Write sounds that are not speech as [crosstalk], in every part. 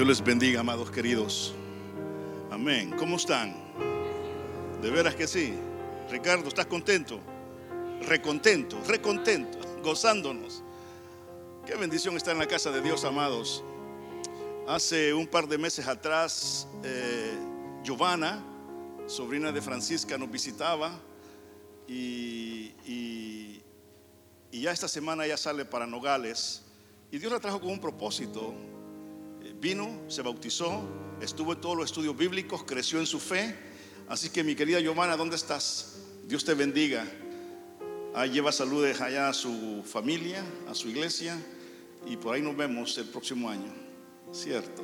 Dios les bendiga, amados queridos. Amén. ¿Cómo están? De veras que sí. Ricardo, ¿estás contento? Recontento, recontento, [laughs] gozándonos. Qué bendición estar en la casa de Dios, amados. Hace un par de meses atrás, eh, Giovanna, sobrina de Francisca, nos visitaba y, y, y ya esta semana ya sale para Nogales. Y Dios la trajo con un propósito. Vino, se bautizó, estuvo en todos los estudios bíblicos, creció en su fe. Así que mi querida Giovanna, ¿dónde estás? Dios te bendiga. Ahí lleva saludes allá a su familia, a su iglesia. Y por ahí nos vemos el próximo año. Cierto.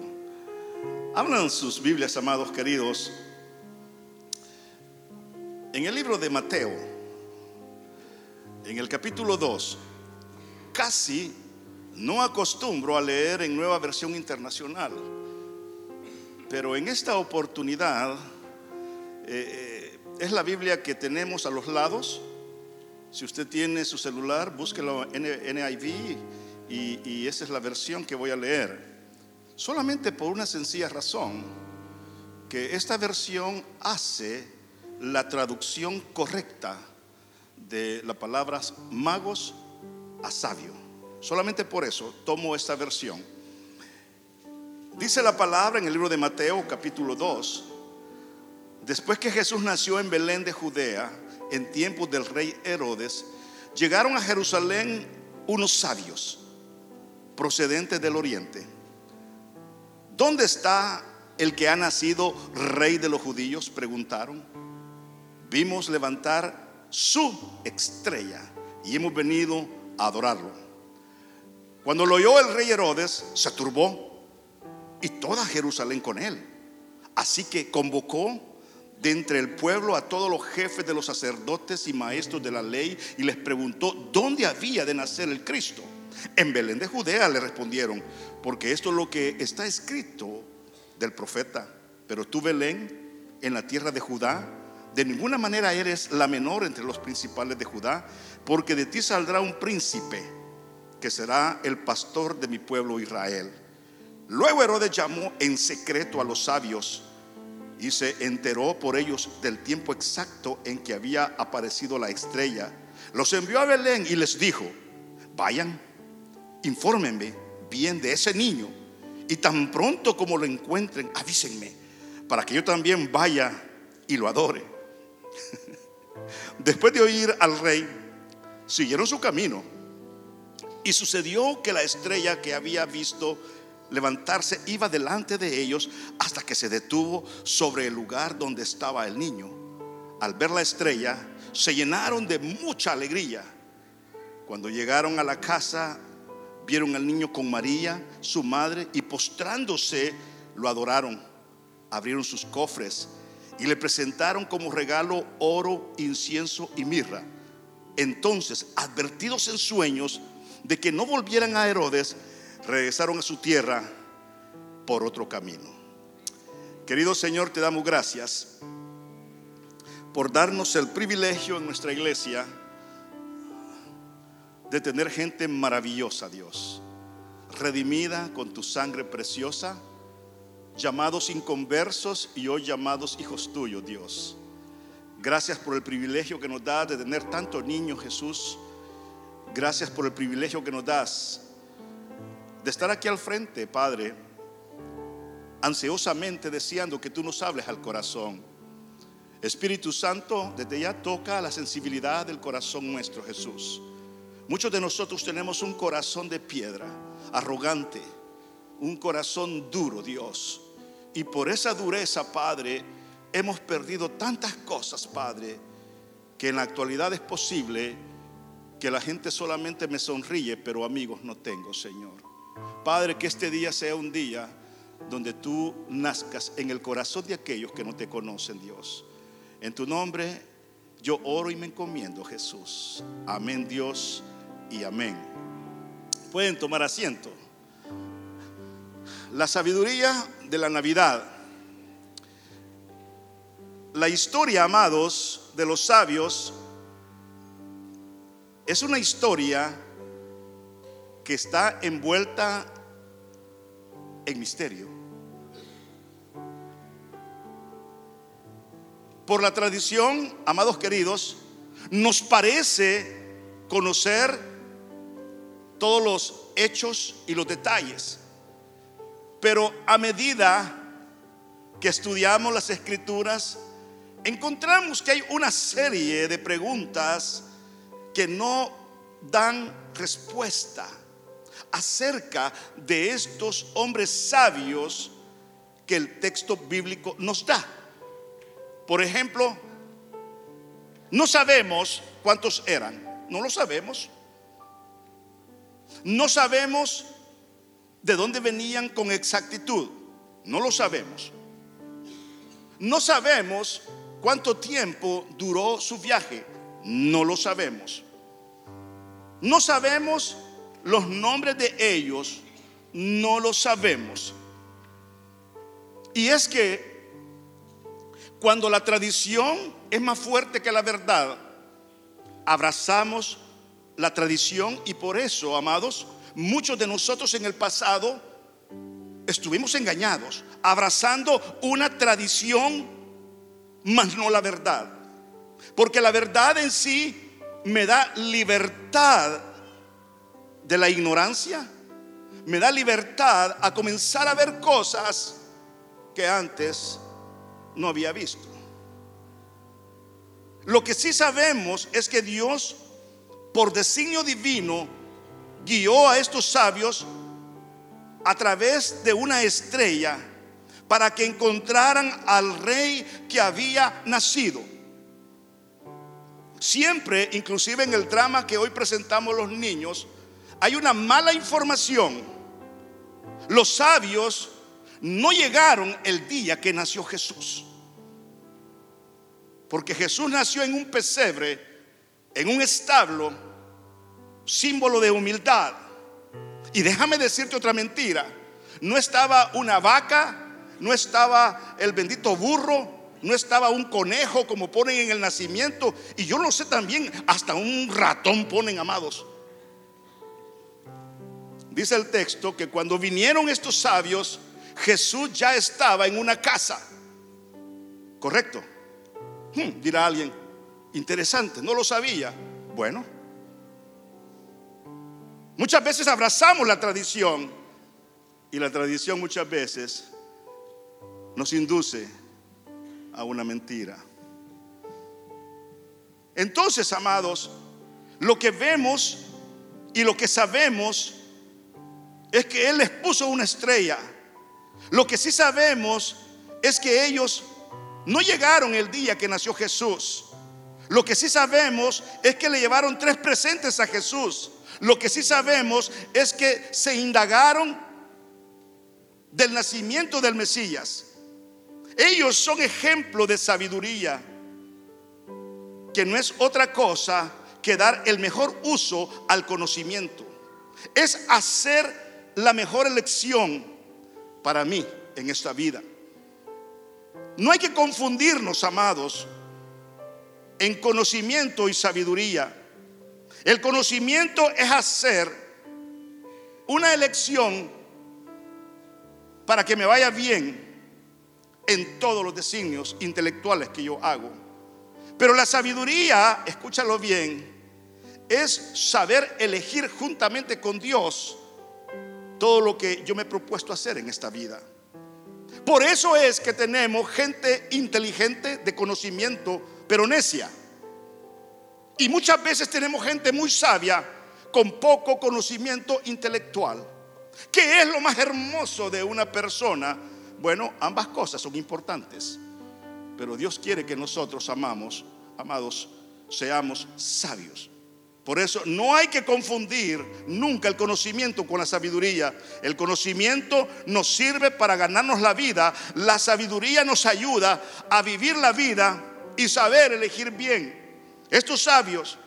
Hablan sus Biblias, amados queridos. En el libro de Mateo, en el capítulo 2, casi no acostumbro a leer en nueva versión internacional, pero en esta oportunidad eh, eh, es la Biblia que tenemos a los lados. Si usted tiene su celular, búsquelo en NIV y, esa es la versión que voy a leer. Solamente por una sencilla razón, que esta versión hace la traducción correcta de las palabras magos a sabio. Solamente por eso tomo esta versión. Dice la palabra en el libro de Mateo capítulo 2, después que Jesús nació en Belén de Judea, en tiempos del rey Herodes, llegaron a Jerusalén unos sabios procedentes del oriente. ¿Dónde está el que ha nacido rey de los judíos? Preguntaron. Vimos levantar su estrella y hemos venido a adorarlo. Cuando lo oyó el rey Herodes, se turbó y toda Jerusalén con él. Así que convocó de entre el pueblo a todos los jefes de los sacerdotes y maestros de la ley y les preguntó dónde había de nacer el Cristo. En Belén de Judea le respondieron, porque esto es lo que está escrito del profeta. Pero tú, Belén, en la tierra de Judá, de ninguna manera eres la menor entre los principales de Judá, porque de ti saldrá un príncipe que será el pastor de mi pueblo Israel. Luego Herodes llamó en secreto a los sabios y se enteró por ellos del tiempo exacto en que había aparecido la estrella. Los envió a Belén y les dijo, vayan, infórmenme bien de ese niño y tan pronto como lo encuentren, avísenme para que yo también vaya y lo adore. [laughs] Después de oír al rey, siguieron su camino. Y sucedió que la estrella que había visto levantarse iba delante de ellos hasta que se detuvo sobre el lugar donde estaba el niño. Al ver la estrella, se llenaron de mucha alegría. Cuando llegaron a la casa, vieron al niño con María, su madre, y postrándose, lo adoraron. Abrieron sus cofres y le presentaron como regalo oro, incienso y mirra. Entonces, advertidos en sueños de que no volvieran a Herodes, regresaron a su tierra por otro camino. Querido Señor, te damos gracias por darnos el privilegio en nuestra iglesia de tener gente maravillosa, Dios, redimida con tu sangre preciosa llamados inconversos y hoy llamados hijos tuyos, Dios. Gracias por el privilegio que nos das de tener tantos niños, Jesús. Gracias por el privilegio que nos das de estar aquí al frente, Padre, ansiosamente deseando que tú nos hables al corazón. Espíritu Santo, desde ya toca la sensibilidad del corazón nuestro, Jesús. Muchos de nosotros tenemos un corazón de piedra, arrogante, un corazón duro, Dios. Y por esa dureza, Padre, hemos perdido tantas cosas, Padre, que en la actualidad es posible que la gente solamente me sonríe, pero amigos no tengo, Señor. Padre, que este día sea un día donde tú nazcas en el corazón de aquellos que no te conocen, Dios. En tu nombre yo oro y me encomiendo, Jesús. Amén, Dios, y amén. Pueden tomar asiento. La sabiduría de la Navidad. La historia, amados, de los sabios es una historia que está envuelta en misterio. Por la tradición, amados queridos, nos parece conocer todos los hechos y los detalles. Pero a medida que estudiamos las escrituras, encontramos que hay una serie de preguntas que no dan respuesta acerca de estos hombres sabios que el texto bíblico nos da. Por ejemplo, no sabemos cuántos eran, no lo sabemos. No sabemos de dónde venían con exactitud, no lo sabemos. No sabemos cuánto tiempo duró su viaje, no lo sabemos. No sabemos los nombres de ellos, no lo sabemos. Y es que cuando la tradición es más fuerte que la verdad, abrazamos la tradición y por eso, amados, muchos de nosotros en el pasado estuvimos engañados, abrazando una tradición, mas no la verdad. Porque la verdad en sí me da libertad de la ignorancia, me da libertad a comenzar a ver cosas que antes no había visto. Lo que sí sabemos es que Dios, por designio divino, guió a estos sabios a través de una estrella para que encontraran al rey que había nacido. Siempre, inclusive en el drama que hoy presentamos los niños, hay una mala información. Los sabios no llegaron el día que nació Jesús. Porque Jesús nació en un pesebre, en un establo, símbolo de humildad. Y déjame decirte otra mentira. No estaba una vaca, no estaba el bendito burro, no estaba un conejo como ponen en el nacimiento. Y yo lo sé también, hasta un ratón ponen, amados. Dice el texto que cuando vinieron estos sabios, Jesús ya estaba en una casa. ¿Correcto? Hmm, dirá alguien, interesante, no lo sabía. Bueno, muchas veces abrazamos la tradición y la tradición muchas veces nos induce a una mentira. Entonces, amados, lo que vemos y lo que sabemos es que Él les puso una estrella lo que sí sabemos es que ellos no llegaron el día que nació Jesús. Lo que sí sabemos es que le llevaron tres presentes a Jesús. Lo que sí sabemos es que se indagaron del nacimiento del Mesías. Ellos son ejemplo de sabiduría, que no es otra cosa que dar el mejor uso al conocimiento. Es hacer la mejor elección para mí en esta vida. No hay que confundirnos, amados, en conocimiento y sabiduría. El conocimiento es hacer una elección para que me vaya bien en todos los designios intelectuales que yo hago. Pero la sabiduría, escúchalo bien, es saber elegir juntamente con Dios todo lo que yo me he propuesto hacer en esta vida. Por eso es que tenemos gente inteligente de conocimiento, pero necia. Y muchas veces tenemos gente muy sabia con poco conocimiento intelectual. ¿Qué es lo más hermoso de una persona? Bueno, ambas cosas son importantes. Pero Dios quiere que nosotros amamos, amados, seamos sabios. Por eso no hay que confundir nunca el conocimiento con la sabiduría. El conocimiento nos sirve para ganarnos la vida. La sabiduría nos ayuda a vivir la vida y saber elegir bien. Estos sabios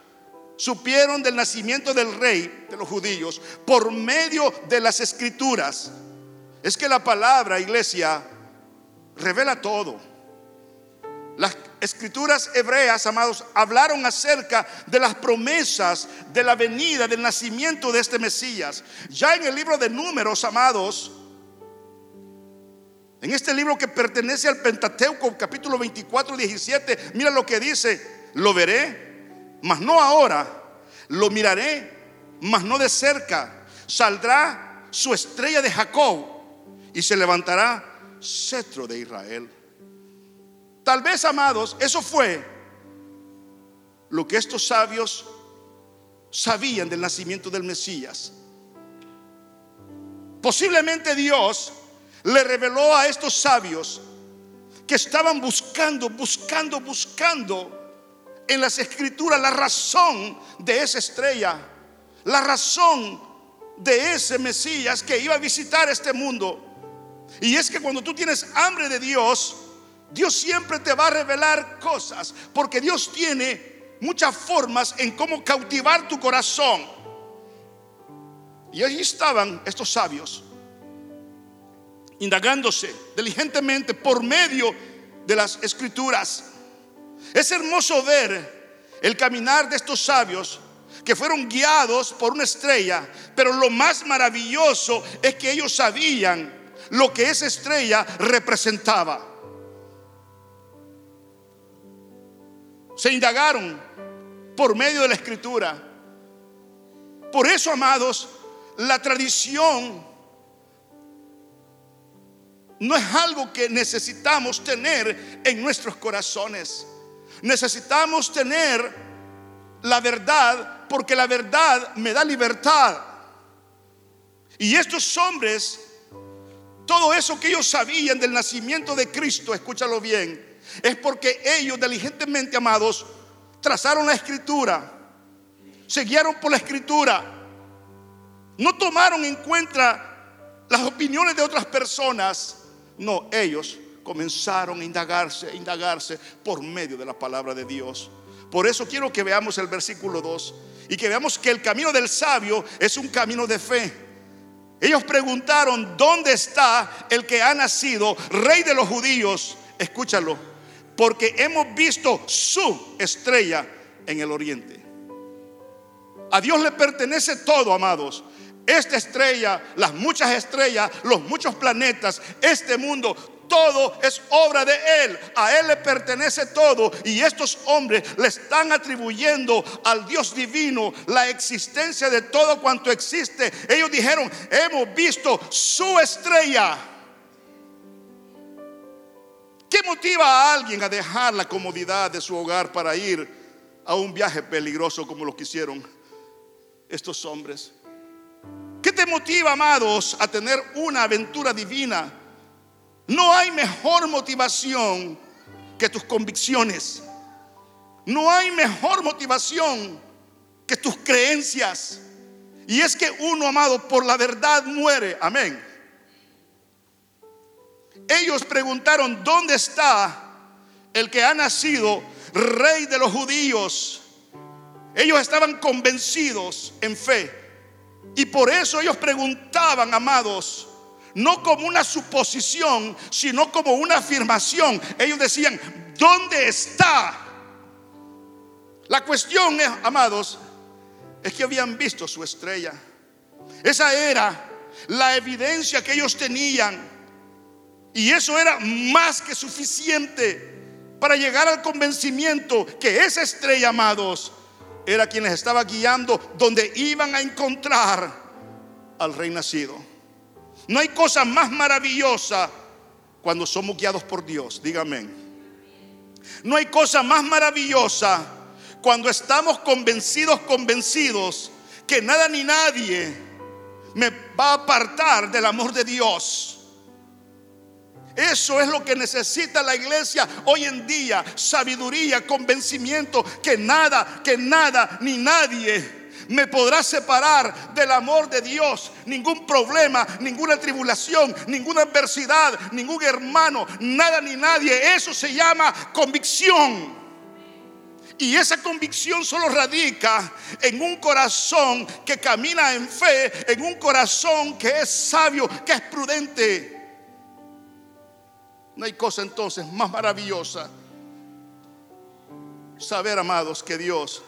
supieron del nacimiento del rey de los judíos por medio de las escrituras. Es que la palabra, iglesia, revela todo. Las escrituras hebreas, amados, hablaron acerca de las promesas de la venida, del nacimiento de este Mesías. Ya en el libro de números, amados, En este libro que pertenece al Pentateuco, capítulo 24, 17, mira lo que dice, lo veré, mas no ahora, lo miraré, mas no de cerca. Saldrá su estrella de Jacob y se levantará cetro de Israel. Tal vez, amados, eso fue lo que estos sabios sabían del nacimiento del Mesías. Posiblemente Dios le reveló a estos sabios que estaban buscando, buscando, buscando en las escrituras la razón de esa estrella, la razón de ese Mesías que iba a visitar este mundo. Y es que cuando tú tienes hambre de Dios, Dios siempre te va a revelar cosas, porque Dios tiene muchas formas en cómo cautivar tu corazón. Y allí estaban estos sabios indagándose diligentemente por medio de las escrituras. Es hermoso ver el caminar de estos sabios que fueron guiados por una estrella, pero lo más maravilloso es que ellos sabían lo que esa estrella representaba. Se indagaron por medio de la escritura. Por eso, amados, la tradición no es algo que necesitamos tener en nuestros corazones. Necesitamos tener la verdad porque la verdad me da libertad. Y estos hombres, todo eso que ellos sabían del nacimiento de Cristo, escúchalo bien, es porque ellos diligentemente amados trazaron la escritura, se guiaron por la escritura, no tomaron en cuenta las opiniones de otras personas, no, ellos comenzaron a indagarse, a indagarse por medio de la palabra de Dios. Por eso quiero que veamos el versículo 2 y que veamos que el camino del sabio es un camino de fe. Ellos preguntaron, ¿dónde está el que ha nacido, rey de los judíos? Escúchalo, porque hemos visto su estrella en el oriente. A Dios le pertenece todo, amados. Esta estrella, las muchas estrellas, los muchos planetas, este mundo, todo es obra de Él. A Él le pertenece todo. Y estos hombres le están atribuyendo al Dios divino la existencia de todo cuanto existe. Ellos dijeron, hemos visto su estrella. ¿Qué motiva a alguien a dejar la comodidad de su hogar para ir a un viaje peligroso como lo que hicieron estos hombres? ¿Qué te motiva, amados, a tener una aventura divina? No hay mejor motivación que tus convicciones. No hay mejor motivación que tus creencias. Y es que uno, amado, por la verdad muere. Amén. Ellos preguntaron, ¿dónde está el que ha nacido rey de los judíos? Ellos estaban convencidos en fe y por eso ellos preguntaban, amados, no como una suposición, sino como una afirmación. Ellos decían, ¿dónde está? La cuestión es, amados, es que habían visto su estrella. Esa era la evidencia que ellos tenían. Y eso era más que suficiente para llegar al convencimiento que esa estrella, amados, era quien les estaba guiando donde iban a encontrar al rey nacido. No hay cosa más maravillosa cuando somos guiados por Dios, dígame. No hay cosa más maravillosa cuando estamos convencidos, convencidos que nada ni nadie me va a apartar del amor de Dios. Eso es lo que necesita la iglesia hoy en día. Sabiduría, convencimiento que nada, que nada ni nadie me podrá separar del amor de Dios. Ningún problema, ninguna tribulación, ninguna adversidad, ningún hermano, nada ni nadie. Eso se llama convicción. Y esa convicción solo radica en un corazón que camina en fe, en un corazón que es sabio, que es prudente. No hay cosa entonces más maravillosa saber, amados, que Dios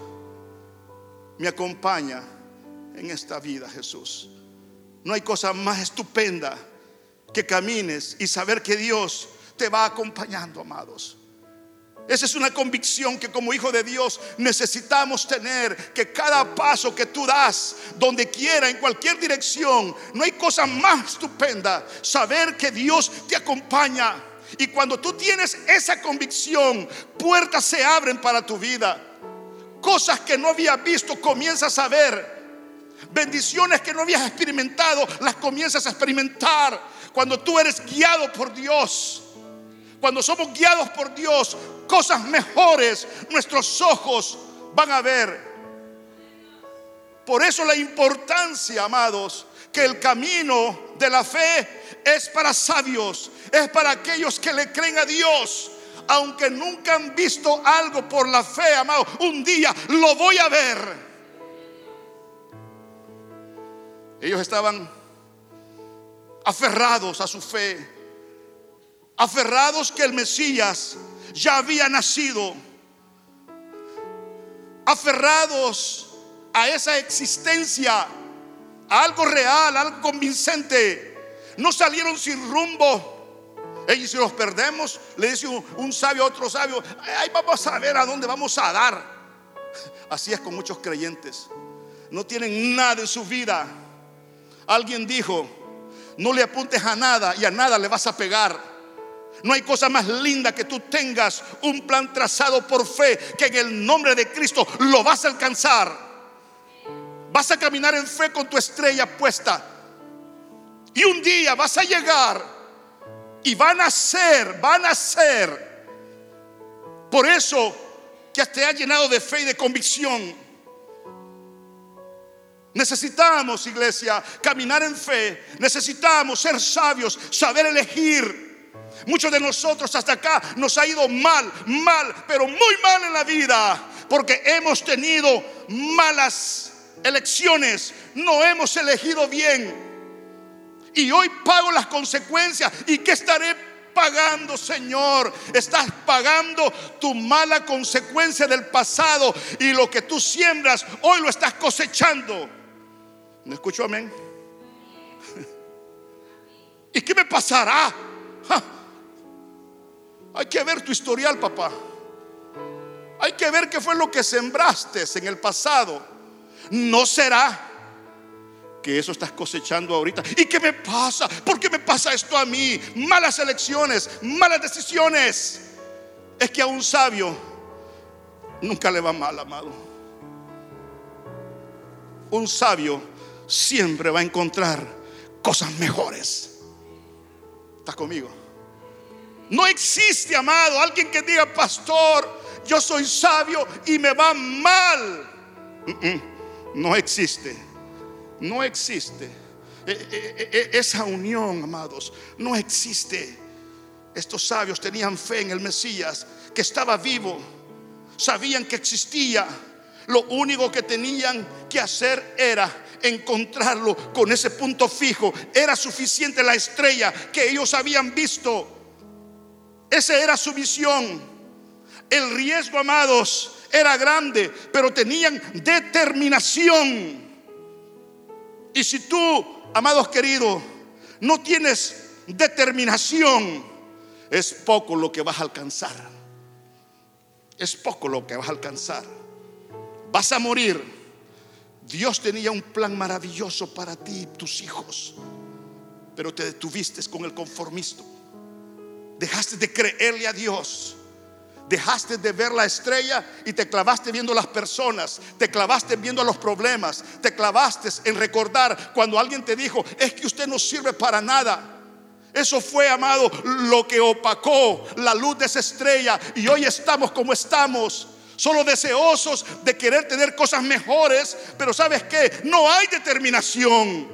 me acompaña en esta vida, Jesús. No hay cosa más estupenda que camines y saber que Dios te va acompañando, amados. Esa es una convicción que como hijo de Dios necesitamos tener, que cada paso que tú das, donde quiera, en cualquier dirección, no hay cosa más estupenda, saber que Dios te acompaña. Y cuando tú tienes esa convicción, puertas se abren para tu vida. Cosas que no habías visto comienzas a ver. Bendiciones que no habías experimentado, las comienzas a experimentar. Cuando tú eres guiado por Dios. Cuando somos guiados por Dios, cosas mejores nuestros ojos van a ver. Por eso la importancia, amados, que el camino de la fe es para sabios, es para aquellos que le creen a Dios. Aunque nunca han visto algo por la fe, amado, un día lo voy a ver. Ellos estaban aferrados a su fe, aferrados que el Mesías ya había nacido, aferrados a esa existencia, a algo real, algo convincente. No salieron sin rumbo. Y si los perdemos, le dice un, sabio a otro sabio, ahí vamos a ver a dónde vamos a dar. Así es con muchos creyentes. No tienen nada en su vida. Alguien dijo, no le apuntes a nada y a nada le vas a pegar. No hay cosa más linda que tú tengas un plan trazado por fe que en el nombre de Cristo lo vas a alcanzar. Vas a caminar en fe con tu estrella puesta. Y un día vas a llegar y van a ser, van a ser. Por eso que te ha llenado de fe y de convicción. Necesitamos, iglesia, caminar en fe. Necesitamos ser sabios, saber elegir. Muchos de nosotros hasta acá nos ha ido mal, mal, pero muy mal en la vida, porque hemos tenido malas elecciones, no hemos elegido bien. Y hoy pago las consecuencias. ¿Y qué estaré pagando, Señor? Estás pagando tu mala consecuencia del pasado y lo que tú siembras, hoy lo estás cosechando. ¿Me escucho amén? [laughs] ¿Y qué me pasará? Hay que ver tu historial, papá. Hay que ver qué fue lo que sembraste en el pasado. No será que eso estás cosechando ahorita. ¿Y qué me pasa? ¿Por qué me pasa esto a mí? Malas elecciones, malas decisiones. Es que a un sabio nunca le va mal, amado. Un sabio siempre va a encontrar cosas mejores. ¿Estás conmigo? No existe, amado, alguien que diga, pastor, yo soy sabio y me va mal. No existe. No existe. E, e, e, esa unión, amados, no existe. Estos sabios tenían fe en el Mesías, que estaba vivo. Sabían que existía. Lo único que tenían que hacer era encontrarlo con ese punto fijo. Era suficiente la estrella que ellos habían visto esa era su visión. El riesgo, amados, era grande, pero tenían determinación. Y si tú, amados queridos, no tienes determinación, es poco lo que vas a alcanzar. Es poco lo que vas a alcanzar. Vas a morir. Dios tenía un plan maravilloso para ti y tus hijos, pero te detuviste con el conformismo. Dejaste de creerle a Dios. Dejaste de ver la estrella y te clavaste viendo las personas, te clavaste viendo los problemas, te clavaste en recordar cuando alguien te dijo, es que usted no sirve para nada. Eso fue, amado, lo que opacó la luz de esa estrella y hoy estamos como estamos. Solo deseosos de querer tener cosas mejores, pero sabes que no hay determinación,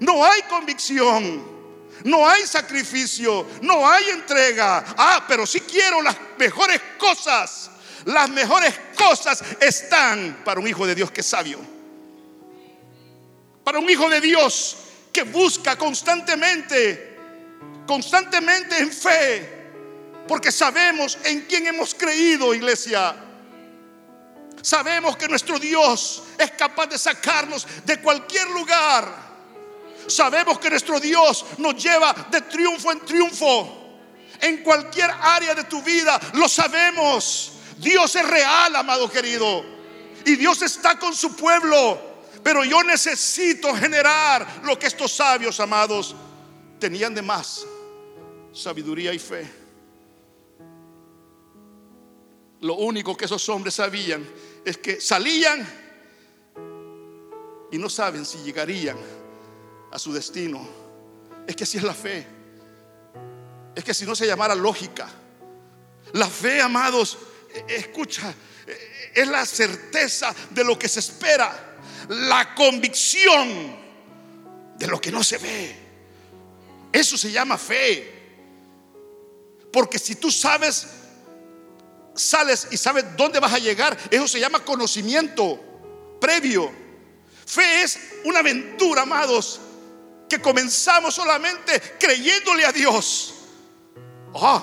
no hay convicción. No hay sacrificio, no hay entrega. Ah, pero si quiero las mejores cosas. Las mejores cosas están para un hijo de Dios que es sabio. Para un hijo de Dios que busca constantemente, constantemente en fe. Porque sabemos en quién hemos creído, iglesia. Sabemos que nuestro Dios es capaz de sacarnos de cualquier lugar Sabemos que nuestro Dios nos lleva de triunfo en triunfo. En cualquier área de tu vida lo sabemos. Dios es real, amado querido. Y Dios está con su pueblo. Pero yo necesito generar lo que estos sabios, amados, tenían de más. Sabiduría y fe. Lo único que esos hombres sabían es que salían y no saben si llegarían a su destino. Es que así es la fe. Es que si no se llamara lógica. La fe, amados, e, escucha, e, es la certeza de lo que se espera, la convicción de lo que no se ve. Eso se llama fe. Porque si tú sabes sales y sabes dónde vas a llegar, eso se llama conocimiento previo. Fe es una aventura, amados, que comenzamos solamente creyéndole a Dios. Ah,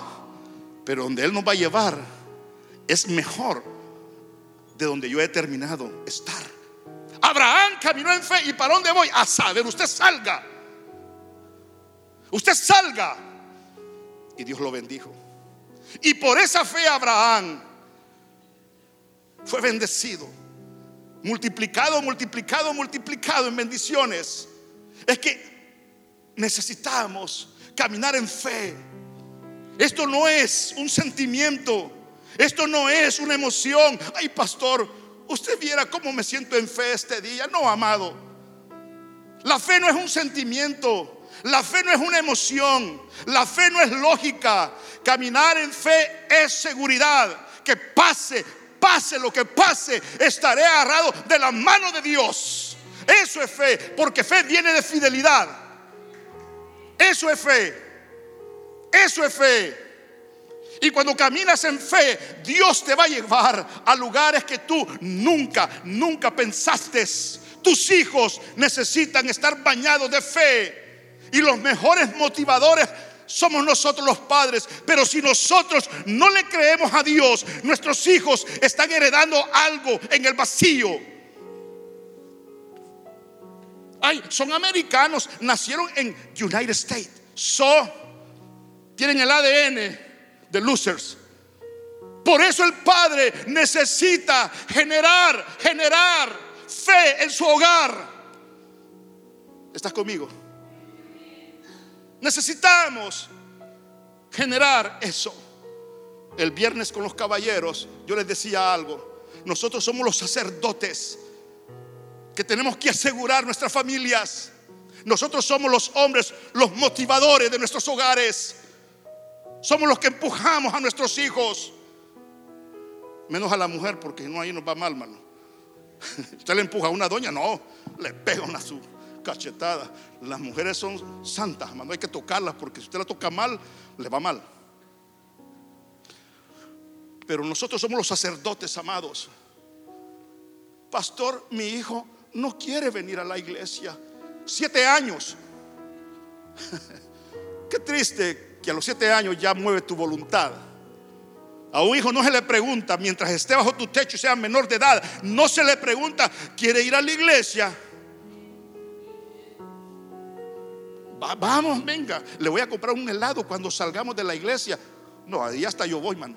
pero donde Él nos va a llevar es mejor de donde yo he terminado estar. Abraham caminó en fe y para dónde voy? A saber, usted salga. Usted salga. Y Dios lo bendijo. Y por esa fe Abraham fue bendecido, multiplicado, multiplicado, multiplicado en bendiciones. Es que necesitamos caminar en fe. Esto no es un sentimiento, esto no es una emoción. Ay, pastor, usted viera cómo me siento en fe este día. No, amado. La fe no es un sentimiento. La fe no es una emoción, la fe no es lógica. Caminar en fe es seguridad. Que pase, pase lo que pase, estaré agarrado de la mano de Dios. Eso es fe, porque fe viene de fidelidad. Eso es fe. Eso es fe. Y cuando caminas en fe, Dios te va a llevar a lugares que tú nunca, nunca pensaste. Tus hijos necesitan estar bañados de fe. Y los mejores motivadores somos nosotros los padres. Pero si nosotros no le creemos a Dios, nuestros hijos están heredando algo en el vacío. Son americanos, nacieron en United States. So, tienen el ADN de losers. Por eso el padre necesita generar, generar fe en su hogar. ¿Estás conmigo? Necesitamos generar eso. El viernes con los caballeros yo les decía algo. Nosotros somos los sacerdotes que tenemos que asegurar nuestras familias. Nosotros somos los hombres, los motivadores de nuestros hogares. Somos los que empujamos a nuestros hijos. Menos a la mujer, porque no ahí nos va mal, mano. [laughs] Usted le empuja a una doña, no, le pega una su cachetada. Las mujeres son santas, no hay que tocarlas porque si usted la toca mal, le va mal. Pero nosotros somos los sacerdotes amados. Pastor, mi hijo no quiere venir a la iglesia. Siete años. [laughs] Qué triste que a los siete años ya mueve tu voluntad. A un hijo no se le pregunta, mientras esté bajo tu techo y sea menor de edad, no se le pregunta, ¿quiere ir a la iglesia? vamos, venga, le voy a comprar un helado cuando salgamos de la iglesia. No, ahí hasta yo voy, mano.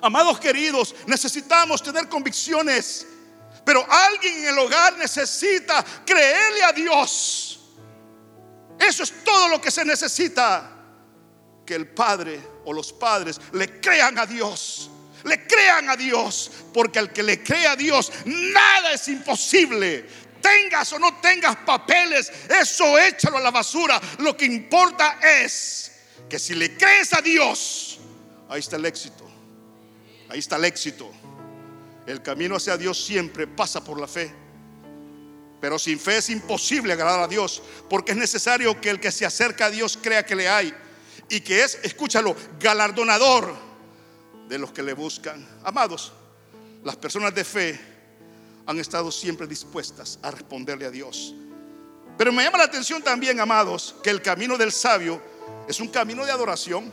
Amados queridos, necesitamos tener convicciones, pero alguien en el hogar necesita creerle a Dios. Eso es todo lo que se necesita. Que el padre o los padres le crean a Dios. Le crean a Dios. Porque al que le cree a Dios, nada es imposible tengas o no tengas papeles, eso échalo a la basura. Lo que importa es que si le crees a Dios, ahí está el éxito. Ahí está el éxito. El camino hacia Dios siempre pasa por la fe. Pero sin fe es imposible agradar a Dios, porque es necesario que el que se acerca a Dios crea que le hay y que es, escúchalo, galardonador de los que le buscan. Amados, las personas de fe han estado siempre dispuestas a responderle a Dios. Pero me llama la atención también, amados, que el camino del sabio es un camino de adoración.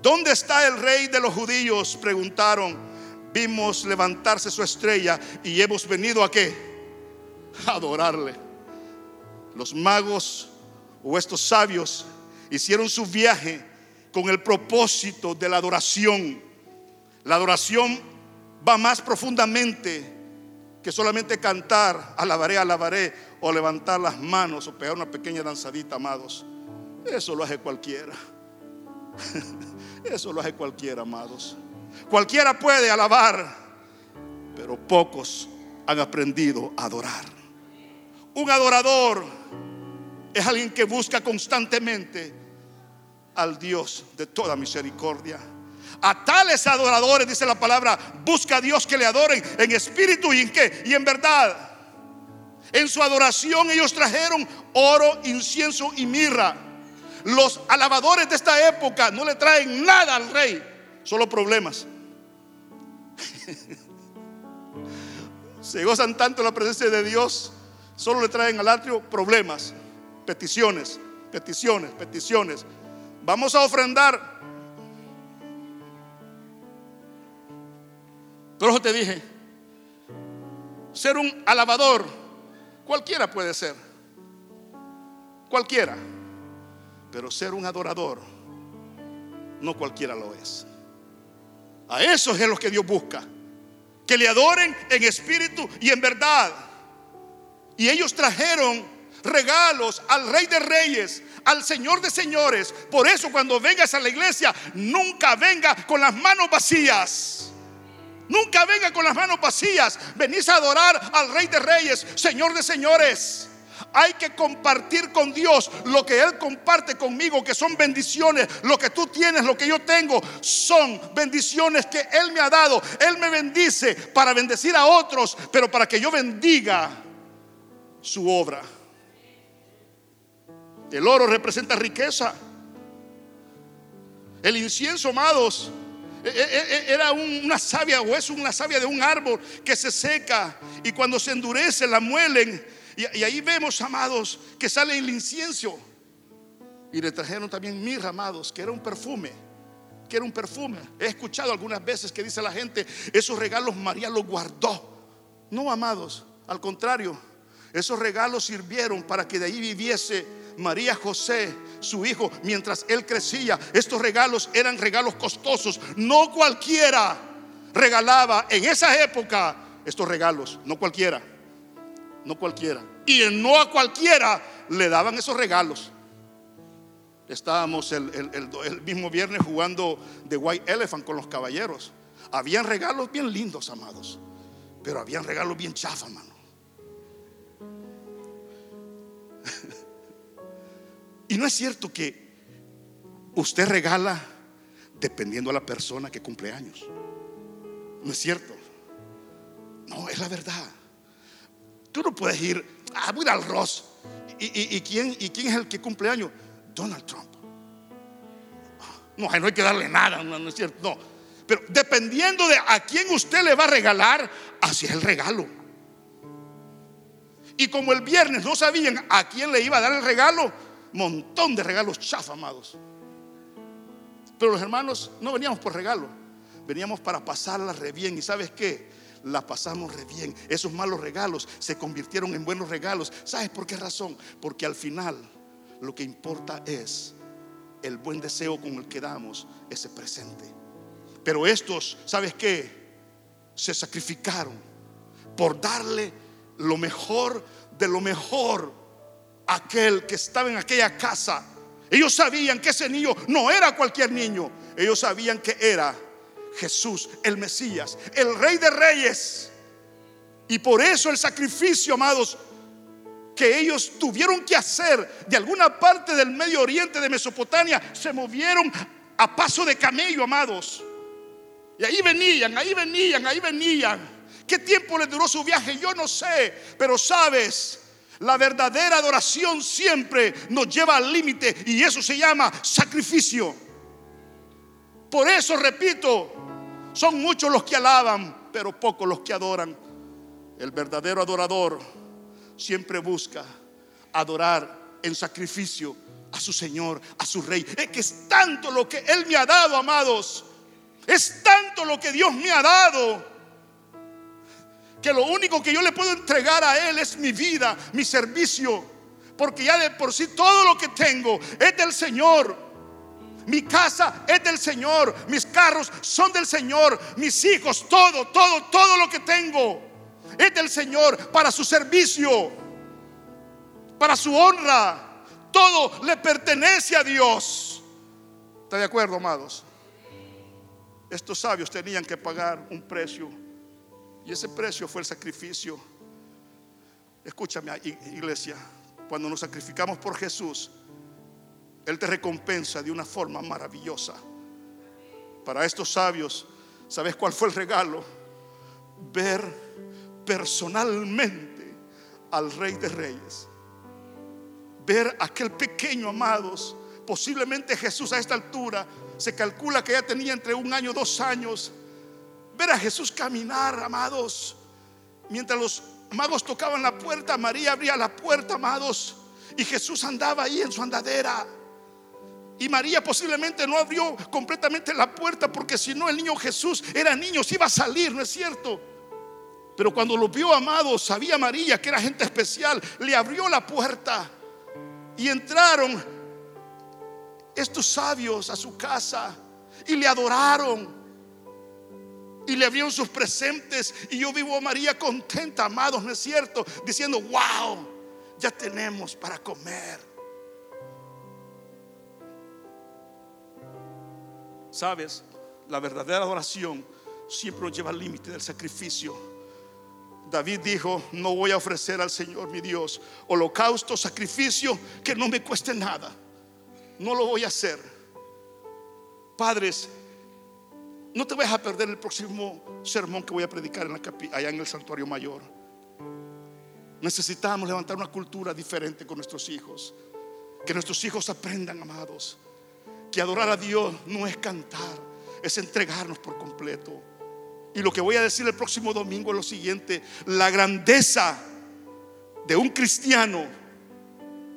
¿Dónde está el rey de los judíos? Preguntaron. Vimos levantarse su estrella y hemos venido a qué? A adorarle. los magos o estos sabios hicieron su viaje con el propósito de la adoración. La adoración va más profundamente que solamente cantar, alabaré, alabaré, o levantar las manos o pegar una pequeña danzadita, amados. Eso lo hace cualquiera. [laughs] Eso lo hace cualquiera, amados. Cualquiera puede alabar, pero pocos han aprendido a adorar. Un adorador es alguien que busca constantemente al Dios de toda misericordia. A tales adoradores, dice la palabra, busca a Dios que le adoren en espíritu y en qué? Y en verdad. En su adoración ellos trajeron oro, incienso y mirra. Los alabadores de esta época no le traen nada al rey, solo problemas. Se gozan tanto la presencia de Dios, solo le traen al atrio problemas, peticiones, peticiones, peticiones. Vamos a ofrendar. Pero eso te dije, ser un alabador, cualquiera puede ser, cualquiera. Pero ser un adorador, no cualquiera lo es. A eso es lo que Dios busca. Que le adoren en espíritu y en verdad. Y ellos trajeron regalos al Rey de Reyes, al Señor de Señores. Por eso cuando vengas a la iglesia, nunca venga con las manos vacías. Nunca venga con las manos vacías. Venís a adorar al Rey de Reyes, Señor de Señores. Hay que compartir con Dios lo que Él comparte conmigo, que son bendiciones. Lo que tú tienes, lo que yo tengo, son bendiciones que Él me ha dado. Él me bendice para bendecir a otros, pero para que yo bendiga su obra. El oro representa riqueza. El incienso, amados, e, e, e, era una savia o es una savia de un árbol que se seca y cuando se endurece la muelen y, ahí vemos, amados, que sale el incienso. Y le trajeron también mirra, amados, que era un perfume. Que era un perfume. He escuchado algunas veces que dice la gente, esos regalos María los guardó. No, amados, al contrario, esos regalos sirvieron para que de ahí viviese María José, su hijo, mientras él crecía. Estos regalos eran regalos costosos. No cualquiera regalaba en esa época estos regalos. No cualquiera no cualquiera. Y no a cualquiera le daban esos regalos. Estábamos el, mismo viernes jugando de White Elephant con los caballeros. Habían regalos bien lindos, amados. Pero habían regalos bien chafa, mano. [laughs] y no es cierto que usted regala dependiendo a la persona que cumple años. No es cierto. No, es la verdad. Tú no puedes ir, a voy al Ross. ¿Y, quién, ¿Y quién es el que cumple años? Donald Trump. No, no hay que darle nada, no, es cierto. No. Pero dependiendo de a quién usted le va a regalar, así es el regalo. Y como el viernes no sabían a quién le iba a dar el regalo, montón de regalos chafamados. Pero los hermanos no veníamos por regalo, veníamos para pasarla re bien. ¿Y sabes qué? La pasamos re bien. Esos malos regalos se convirtieron en buenos regalos. ¿Sabes por qué razón? Porque al final lo que importa es el buen deseo con el que damos ese presente. Pero estos, ¿sabes qué? Se sacrificaron por darle lo mejor de lo mejor a aquel que estaba en aquella casa. Ellos sabían que ese niño no era cualquier niño. Ellos sabían que era Jesús, el Mesías, el Rey de Reyes. Y por eso el sacrificio, amados, que ellos tuvieron que hacer de alguna parte del Medio Oriente de Mesopotamia, se movieron a paso de camello, amados. Y ahí venían, ahí venían, ahí venían. ¿Qué tiempo les duró su viaje? Yo no sé, pero sabes, la verdadera adoración siempre nos lleva al límite y eso se llama sacrificio. Por eso, repito, son muchos los que alaban, pero pocos los que adoran. El verdadero adorador siempre busca adorar en sacrificio a su Señor, a su Rey. Es que es tanto lo que Él me ha dado, amados. Es tanto lo que Dios me ha dado. Que lo único que yo le puedo entregar a Él es mi vida, mi servicio porque ya de por sí todo lo que tengo es del Señor. Mi casa es del Señor, mis carros son del Señor, mis hijos, todo, todo, todo lo que tengo es del Señor para su servicio, para su honra. Todo le pertenece a Dios. ¿Está de acuerdo, amados? Estos sabios tenían que pagar un precio y ese precio fue el sacrificio. Escúchame, iglesia, cuando nos sacrificamos por Jesús, Él te recompensa de una forma maravillosa. Para estos sabios, ¿sabes cuál fue el regalo? Ver personalmente al Rey de Reyes. Ver aquel pequeño, amados. Posiblemente Jesús a esta altura se calcula que ya tenía entre un año, dos años. Ver a Jesús caminar, amados. Mientras los magos tocaban la puerta, María abría la puerta, amados. Y Jesús andaba ahí en su andadera. Y María posiblemente no abrió completamente la puerta porque si no el niño Jesús era niño, se iba a salir, ¿no es cierto? Pero cuando lo vio amado, sabía María que era gente especial, le abrió la puerta y entraron estos sabios a su casa y le adoraron. Y le abrieron sus presentes. Y yo vivo a María contenta, amados, ¿no es cierto? Diciendo, wow, ya tenemos para comer. Sabes, la verdadera adoración siempre nos lleva al límite del sacrificio. David dijo, no voy a ofrecer al Señor mi Dios holocausto, sacrificio que no me cueste nada. No lo voy a hacer. Padres, no te vayas a perder el próximo sermón que voy a predicar en la allá en el santuario mayor. Necesitamos levantar una cultura diferente con nuestros hijos. Que nuestros hijos aprendan, amados, que adorar a Dios no es cantar, es entregarnos por completo. Y lo que voy a decir el próximo domingo es lo siguiente, la grandeza de un cristiano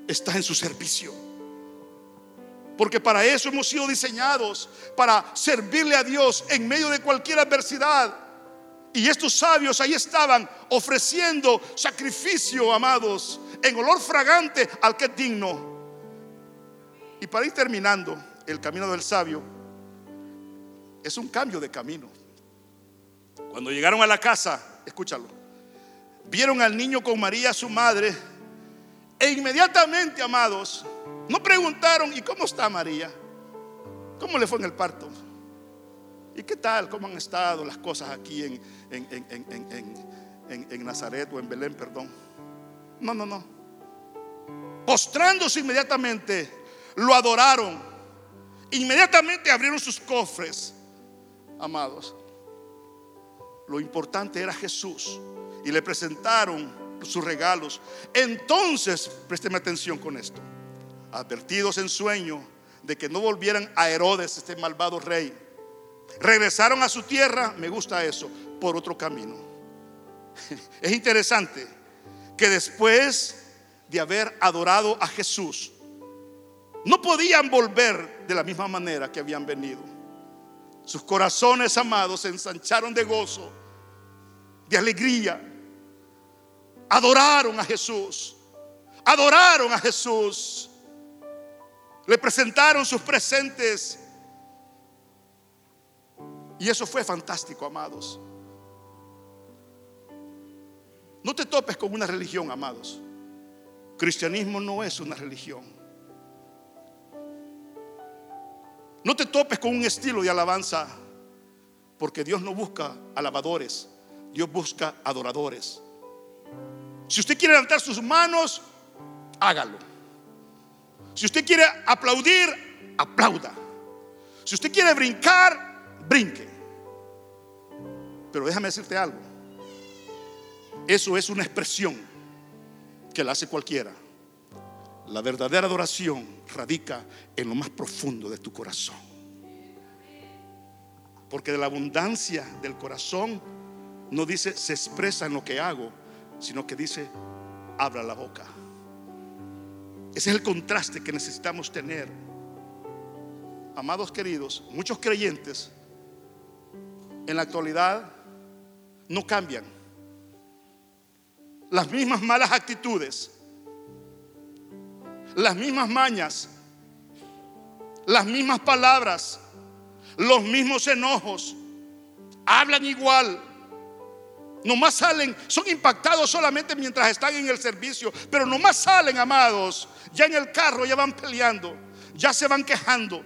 está en su servicio. Porque para eso hemos sido diseñados, para servirle a Dios en medio de cualquier adversidad. Y estos sabios ahí estaban ofreciendo sacrificio, amados, en olor fragante al que es digno. Y para ir terminando, el camino del sabio es un cambio de camino. Cuando llegaron a la casa, escúchalo, vieron al niño con María, su madre, e inmediatamente, amados, no preguntaron, ¿y cómo está María? ¿Cómo le fue en el parto? ¿Y qué tal? ¿Cómo han estado las cosas aquí en, en, Nazaret o en Belén, perdón? No, no, no. Postrándose inmediatamente, lo adoraron. Inmediatamente abrieron sus cofres, amados. Lo importante era Jesús. Y le presentaron sus regalos. Entonces, présteme atención con esto. Advertidos en sueño de que no volvieran a Herodes, este malvado rey regresaron a su tierra, me gusta eso, por otro camino. [laughs] Es interesante que después de haber adorado a Jesús, no podían volver de la misma manera que habían venido. Sus corazones amados se ensancharon de gozo, de alegría. Adoraron a Jesús. Adoraron a Jesús. Le presentaron sus presentes y eso fue fantástico, amados. No te topes con una religión, amados. Cristianismo no es una religión. No te topes con un estilo de alabanza, porque Dios no busca alabadores, Dios busca adoradores. Si usted quiere levantar sus manos, hágalo. Si usted quiere aplaudir, aplauda. Si usted quiere brincar, brinque. Pero déjame decirte algo. Eso es una expresión que la hace cualquiera. La verdadera adoración radica en lo más profundo de tu corazón. Porque de la abundancia del corazón no dice se expresa en lo que hago, sino que dice abra la boca. Ese es el contraste que necesitamos tener. Amados queridos, muchos creyentes en la actualidad no cambian. Las mismas malas actitudes, las mismas mañas, las mismas palabras, los mismos enojos, hablan igual. Nomás salen, son impactados solamente mientras están en el servicio, pero nomás salen, amados, ya en el carro ya van peleando, ya se van quejando.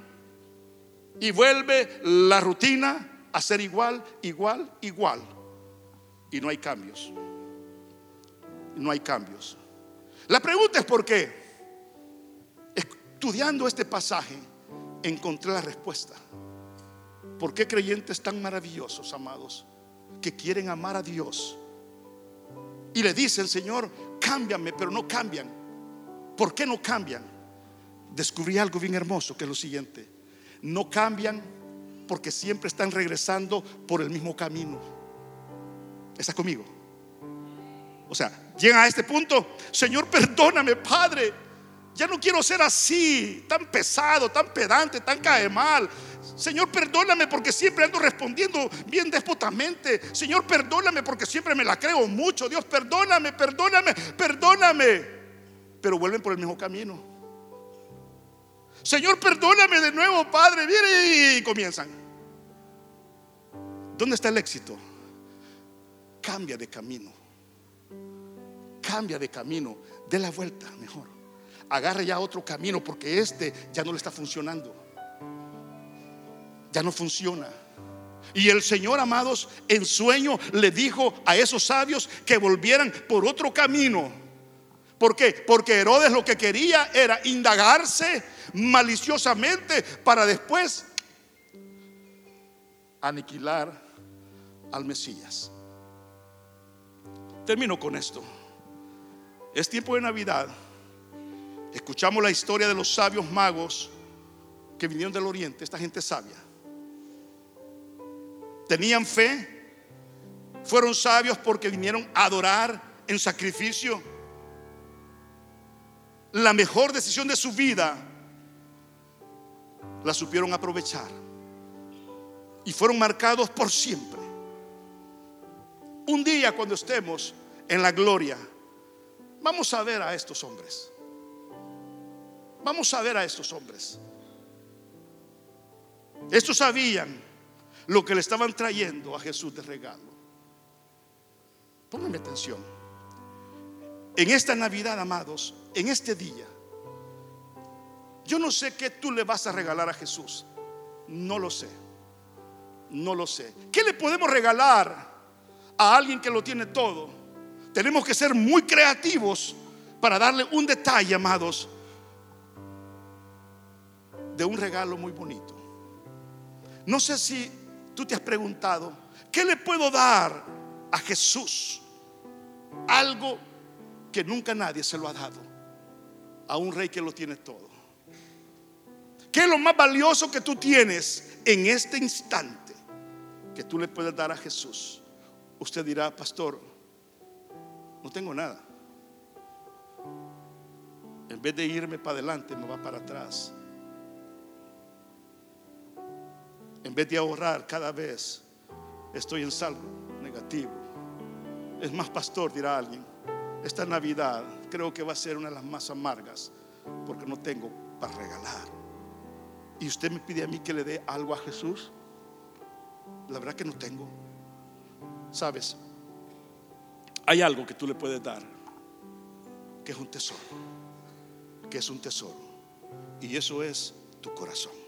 Y vuelve la rutina a ser igual, igual, igual. Y no hay cambios. No hay cambios. La pregunta es por qué. Estudiando este pasaje, encontré la respuesta. ¿Por qué creyentes tan maravillosos, amados, que quieren amar a Dios? Y le dicen, Señor, cámbiame, pero no cambian. ¿Por qué no cambian? Descubrí algo bien hermoso, que es lo siguiente. No cambian porque siempre están regresando por el mismo camino. ¿Estás conmigo? O sea, llegan a este punto, Señor, perdóname, Padre. Ya no quiero ser así, tan pesado, tan pedante, tan cae mal. Señor, perdóname porque siempre ando respondiendo bien despotamente. Señor, perdóname porque siempre me la creo mucho. Dios, perdóname, perdóname, perdóname. Pero vuelven por el mismo camino. Señor, perdóname de nuevo, Padre. Viene y comienzan. ¿Dónde está el éxito? Cambia de camino. Cambia de camino. De la vuelta mejor. Agarre ya otro camino porque este ya no le está funcionando ya no funciona. Y el Señor, amados, en sueño le dijo a esos sabios que volvieran por otro camino. ¿Por qué? Porque Herodes lo que quería era indagarse maliciosamente para después aniquilar al Mesías. Termino con esto. Es tiempo de Navidad. Escuchamos la historia de los sabios magos que vinieron del oriente, esta gente sabia tenían fe, fueron sabios porque vinieron a adorar en sacrificio. La mejor decisión de su vida la supieron aprovechar y fueron marcados por siempre. Un día cuando estemos en la gloria, vamos a ver a estos hombres. Vamos a ver a estos hombres. Estos sabían lo que le estaban trayendo a Jesús de regalo. Pónganme atención. En esta Navidad, amados, en este día, yo no sé qué tú le vas a regalar a Jesús. No lo sé. No lo sé. ¿Qué le podemos regalar a alguien que lo tiene todo? Tenemos que ser muy creativos para darle un detalle, amados, de un regalo muy bonito. No sé si Tú te has preguntado, ¿qué le puedo dar a Jesús? Algo que nunca nadie se lo ha dado a un rey que lo tiene todo. ¿Qué es lo más valioso que tú tienes en este instante que tú le puedes dar a Jesús? Usted dirá, pastor, no tengo nada. En vez de irme para adelante, me va para atrás. En vez de ahorrar cada vez, estoy en salvo negativo. Es más, pastor, dirá alguien, esta Navidad creo que va a ser una de las más amargas porque no tengo para regalar. Y usted me pide a mí que le dé algo a Jesús. La verdad que no tengo. Sabes, hay algo que tú le puedes dar, que es un tesoro, que es un tesoro. Y eso es tu corazón.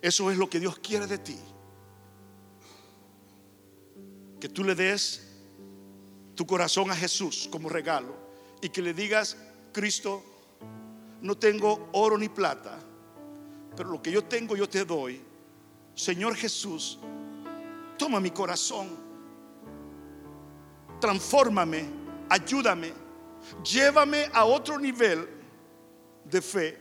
Eso es lo que Dios quiere de ti. Que tú le des tu corazón a Jesús como regalo y que le digas, Cristo, no tengo oro ni plata, pero lo que yo tengo yo te doy. Señor Jesús, toma mi corazón, transfórmame, ayúdame, llévame a otro nivel de fe.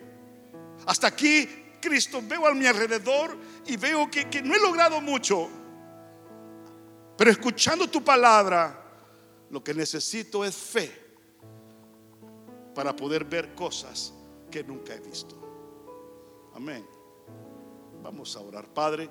Hasta aquí Cristo, veo a mi alrededor y veo que, que no he logrado mucho. Pero escuchando tu palabra, lo que necesito es fe para poder ver cosas que nunca he visto. Amén. Vamos a orar, Padre.